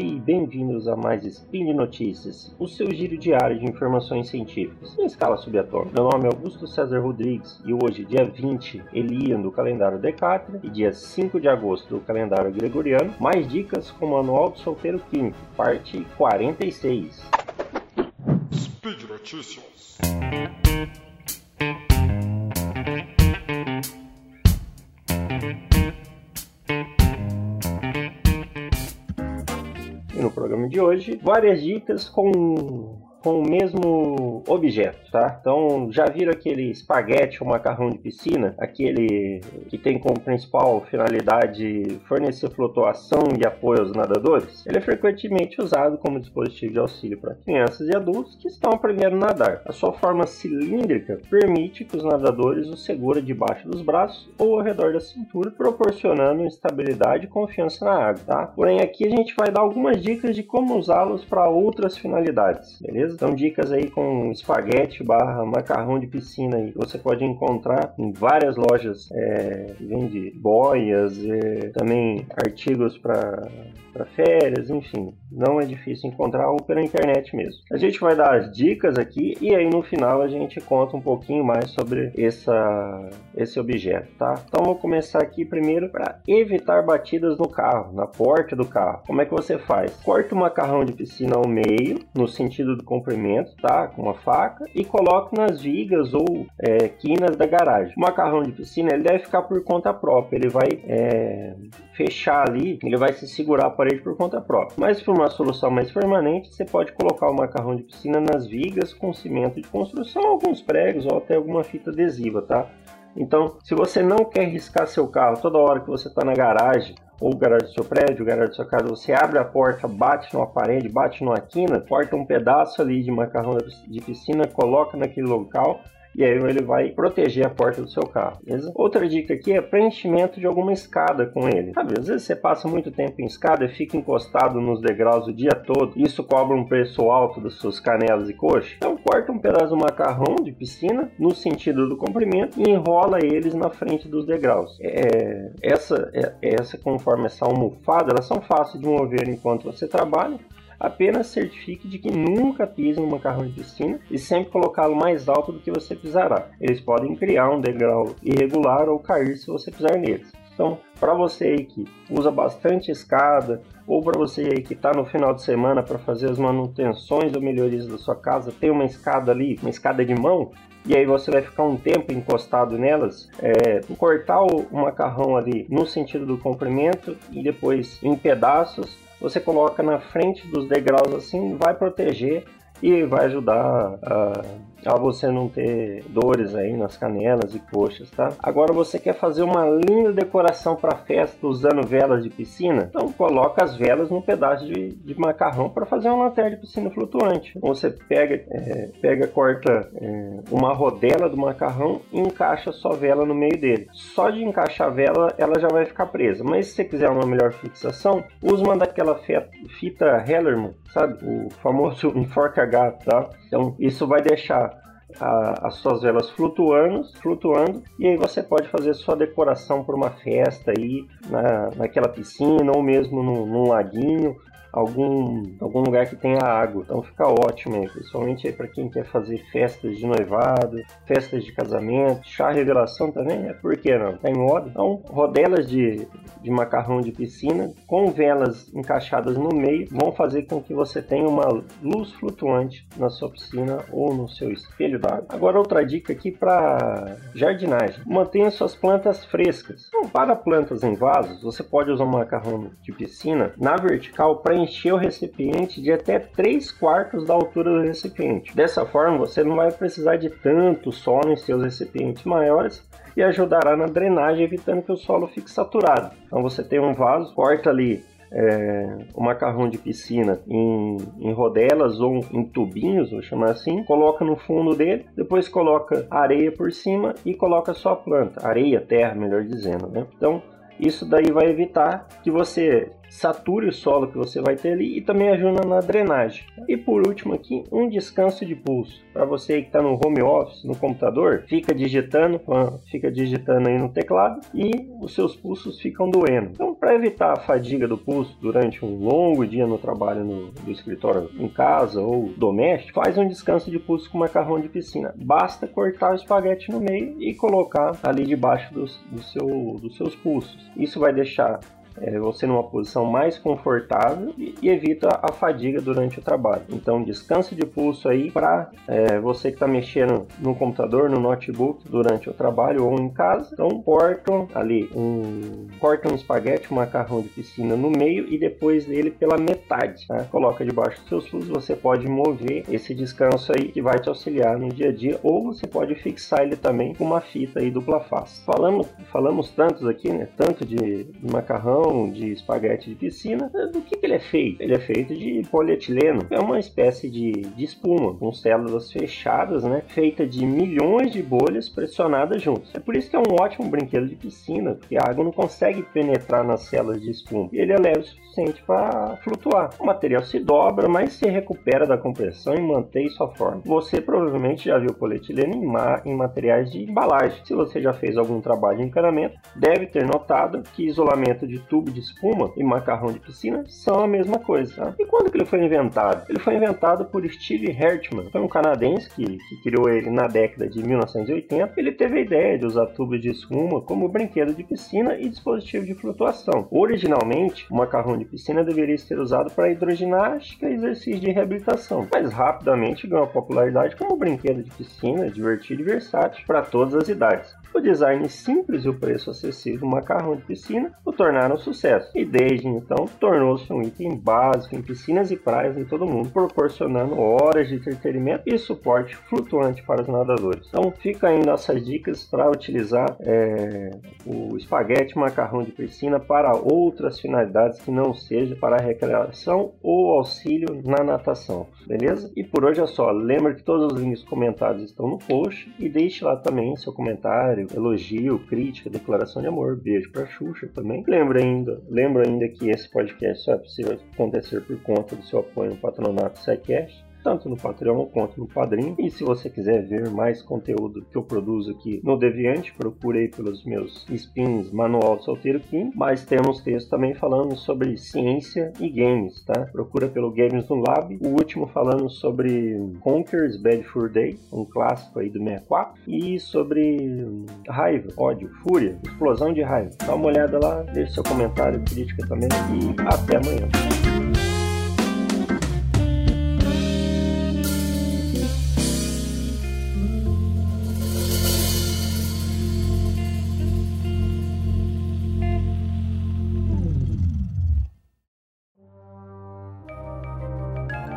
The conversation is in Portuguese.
dia e bem-vindos a mais Spin Notícias, o seu giro diário de informações científicas em escala subatômica. Meu nome é Augusto César Rodrigues e hoje, dia 20 Elian do calendário Decátria e dia 5 de agosto do calendário Gregoriano, mais dicas com o Manual do Solteiro Químico, parte 46. Speed Notícias. De hoje, várias dicas com com o mesmo objeto, tá? Então, já viram aquele espaguete ou macarrão de piscina? Aquele que tem como principal finalidade fornecer flutuação e apoio aos nadadores? Ele é frequentemente usado como dispositivo de auxílio para crianças e adultos que estão aprendendo a nadar. A sua forma cilíndrica permite que os nadadores o segurem debaixo dos braços ou ao redor da cintura, proporcionando estabilidade e confiança na água, tá? Porém, aqui a gente vai dar algumas dicas de como usá-los para outras finalidades, beleza? Beleza? Então dicas aí com espaguete barra macarrão de piscina aí. Você pode encontrar em várias lojas é, vende boias, é, também artigos para férias, enfim. Não é difícil encontrar ou pela internet mesmo. A gente vai dar as dicas aqui e aí no final a gente conta um pouquinho mais sobre essa, esse objeto, tá? Então vou começar aqui primeiro para evitar batidas no carro, na porta do carro. Como é que você faz? Corta o macarrão de piscina ao meio, no sentido do comprimento, tá? Com uma faca e coloque nas vigas ou é, quinas da garagem. O macarrão de piscina ele deve ficar por conta própria, ele vai é, fechar ali, ele vai se segurar a parede por conta própria. Mas para uma solução mais permanente, você pode colocar o macarrão de piscina nas vigas com cimento de construção, alguns pregos ou até alguma fita adesiva, tá? Então, se você não quer riscar seu carro toda hora que você está na garagem, ou garagem do seu prédio, garagem da sua casa, você abre a porta, bate numa parede, bate numa quina, corta um pedaço ali de macarrão de piscina, coloca naquele local e aí ele vai proteger a porta do seu carro, beleza? Outra dica aqui é preenchimento de alguma escada com ele. Sabe, às vezes você passa muito tempo em escada e fica encostado nos degraus o dia todo, isso cobra um preço alto das suas canelas e coxas. Então corta um pedaço do macarrão de piscina no sentido do comprimento e enrola eles na frente dos degraus. É, essa, é, essa conforme essa almofada, elas são fáceis de mover enquanto você trabalha Apenas certifique de que nunca pise no macarrão de piscina e sempre colocá-lo mais alto do que você pisará. Eles podem criar um degrau irregular ou cair se você pisar neles. Então, para você aí que usa bastante escada, ou para você aí que está no final de semana para fazer as manutenções ou melhorias da sua casa, tem uma escada ali, uma escada de mão, e aí você vai ficar um tempo encostado nelas, é, cortar o macarrão ali no sentido do comprimento e depois em pedaços você coloca na frente dos degraus assim, vai proteger e vai ajudar a a você não ter dores aí nas canelas e coxas, tá? Agora você quer fazer uma linda decoração para festa usando velas de piscina? Então coloca as velas num pedaço de, de macarrão para fazer uma lanterna de piscina flutuante. Você pega, é, pega, corta é, uma rodela do macarrão e encaixa sua vela no meio dele. Só de encaixar a vela, ela já vai ficar presa. Mas se você quiser uma melhor fixação, use uma daquela fita Hellerman, sabe? O famoso enforca-gato, tá? Então isso vai deixar a, as suas velas flutuando, flutuando, e aí você pode fazer sua decoração para uma festa aí na, naquela piscina ou mesmo no, num laguinho algum, algum lugar que tenha água. Então fica ótimo aí, principalmente para quem quer fazer festas de noivado, festas de casamento, chá revelação também, é por que não? Tá em moda. Então, rodelas de, de macarrão de piscina com velas encaixadas no meio vão fazer com que você tenha uma luz flutuante na sua piscina ou no seu espelho d'água. Agora outra dica aqui para jardinagem. Mantenha suas plantas frescas. Então, para plantas em vasos, você pode usar um macarrão de piscina na vertical para encher o recipiente de até 3 quartos da altura do recipiente. Dessa forma, você não vai precisar de tanto solo em seus recipientes maiores e ajudará na drenagem, evitando que o solo fique saturado. Então você tem um vaso, corta ali é, o macarrão de piscina em, em, rodelas ou em tubinhos, vou chamar assim, coloca no fundo dele, depois coloca areia por cima e coloca só a planta, areia, terra, melhor dizendo, né? Então isso daí vai evitar que você sature o solo que você vai ter ali e também ajuda na drenagem. E por último aqui, um descanso de pulso. Para você que está no home office, no computador, fica digitando, fica digitando aí no teclado e os seus pulsos ficam doendo. Então, para evitar a fadiga do pulso durante um longo dia no trabalho no, do escritório em casa ou doméstico, faz um descanso de pulso com macarrão de piscina. Basta cortar o espaguete no meio e colocar ali debaixo dos, do seu, dos seus pulsos. Isso vai deixar é, você numa posição mais confortável e, e, evita a fadiga durante o trabalho. Então, descanso de pulso aí para é, você que está mexendo no computador, no notebook durante o trabalho ou em casa. Então, cortam ali um corta um espaguete, um macarrão de piscina no meio e depois dele pela metade. Tá? Coloca debaixo dos seus pulsos. Você pode mover esse descanso aí que vai te auxiliar no dia a dia ou você pode fixar ele também com uma fita aí dupla face. Falamos, falamos tantos aqui, né? Tanto de macarrão de espaguete de piscina, do que, que ele é feito? Ele é feito de polietileno, é uma espécie de, de espuma, com células fechadas, né? Feita de milhões de bolhas pressionadas juntas. É por isso que é um ótimo brinquedo de piscina, porque a água não consegue penetrar nas células de espuma. E ele é leve o suficiente para flutuar. O material se dobra, mas se recupera da compressão e mantém sua forma. Você provavelmente já viu polietileno em, ma em materiais de embalagem. Se você já fez algum trabalho de encanamento, deve ter notado que isolamento de tubo tubo de espuma e macarrão de piscina são a mesma coisa. Tá? E quando que ele foi inventado? Ele foi inventado por Steve Hertman, foi um canadense que, que criou ele na década de 1980. Ele teve a ideia de usar tubos de espuma como brinquedo de piscina e dispositivo de flutuação. Originalmente, o macarrão de piscina deveria ser usado para hidroginástica e exercício de reabilitação, mas rapidamente ganhou popularidade como brinquedo de piscina, divertido e versátil para todas as idades. O design simples e o preço acessível do macarrão de piscina o tornaram um sucesso, e desde então tornou-se um item básico em piscinas e praias em todo o mundo, proporcionando horas de entretenimento e suporte flutuante para os nadadores. Então fica aí nossas dicas para utilizar é, o espaguete macarrão de piscina para outras finalidades que não seja para a recreação ou auxílio na natação, beleza? E por hoje é só. Lembra que todos os links comentados estão no post e deixe lá também seu comentário elogio, crítica, declaração de amor. Beijo pra Xuxa também. Lembra ainda, lembra ainda que esse podcast só é possível acontecer por conta do seu apoio no patronato SciCast tanto no Patreon quanto no Padrim. E se você quiser ver mais conteúdo que eu produzo aqui no Deviante, procure aí pelos meus spins Manual Solteiro Kim. Mas temos textos também falando sobre ciência e games, tá? Procura pelo Games no Lab. O último falando sobre Conker's Bad Fur Day, um clássico aí do 64. E sobre raiva, ódio, fúria, explosão de raiva. Dá uma olhada lá, deixe seu comentário, crítica também e até amanhã.